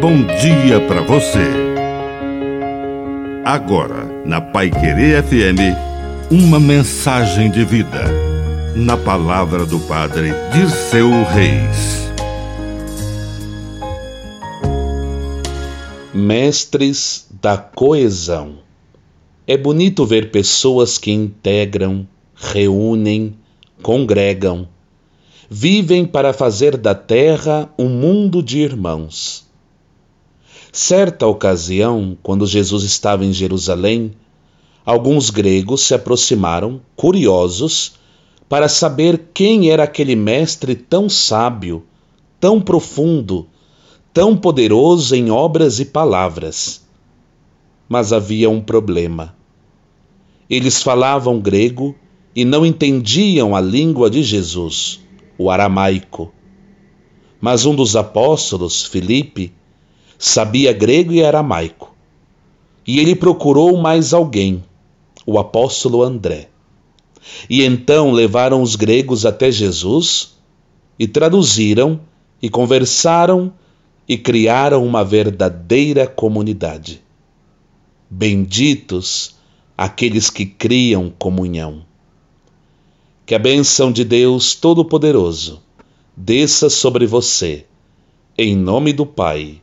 bom dia para você. Agora, na Pai Querer FM, uma mensagem de vida. Na palavra do Padre Dirceu Reis. Mestres da coesão. É bonito ver pessoas que integram, reúnem, congregam, vivem para fazer da terra um mundo de irmãos. Certa ocasião, quando Jesus estava em Jerusalém, alguns gregos se aproximaram, curiosos, para saber quem era aquele mestre tão sábio, tão profundo, tão poderoso em obras e palavras. Mas havia um problema. Eles falavam grego e não entendiam a língua de Jesus, o aramaico. Mas um dos apóstolos, Filipe, sabia grego e aramaico. E ele procurou mais alguém, o apóstolo André. E então levaram os gregos até Jesus e traduziram e conversaram e criaram uma verdadeira comunidade. Benditos aqueles que criam comunhão. Que a bênção de Deus Todo-Poderoso desça sobre você, em nome do Pai,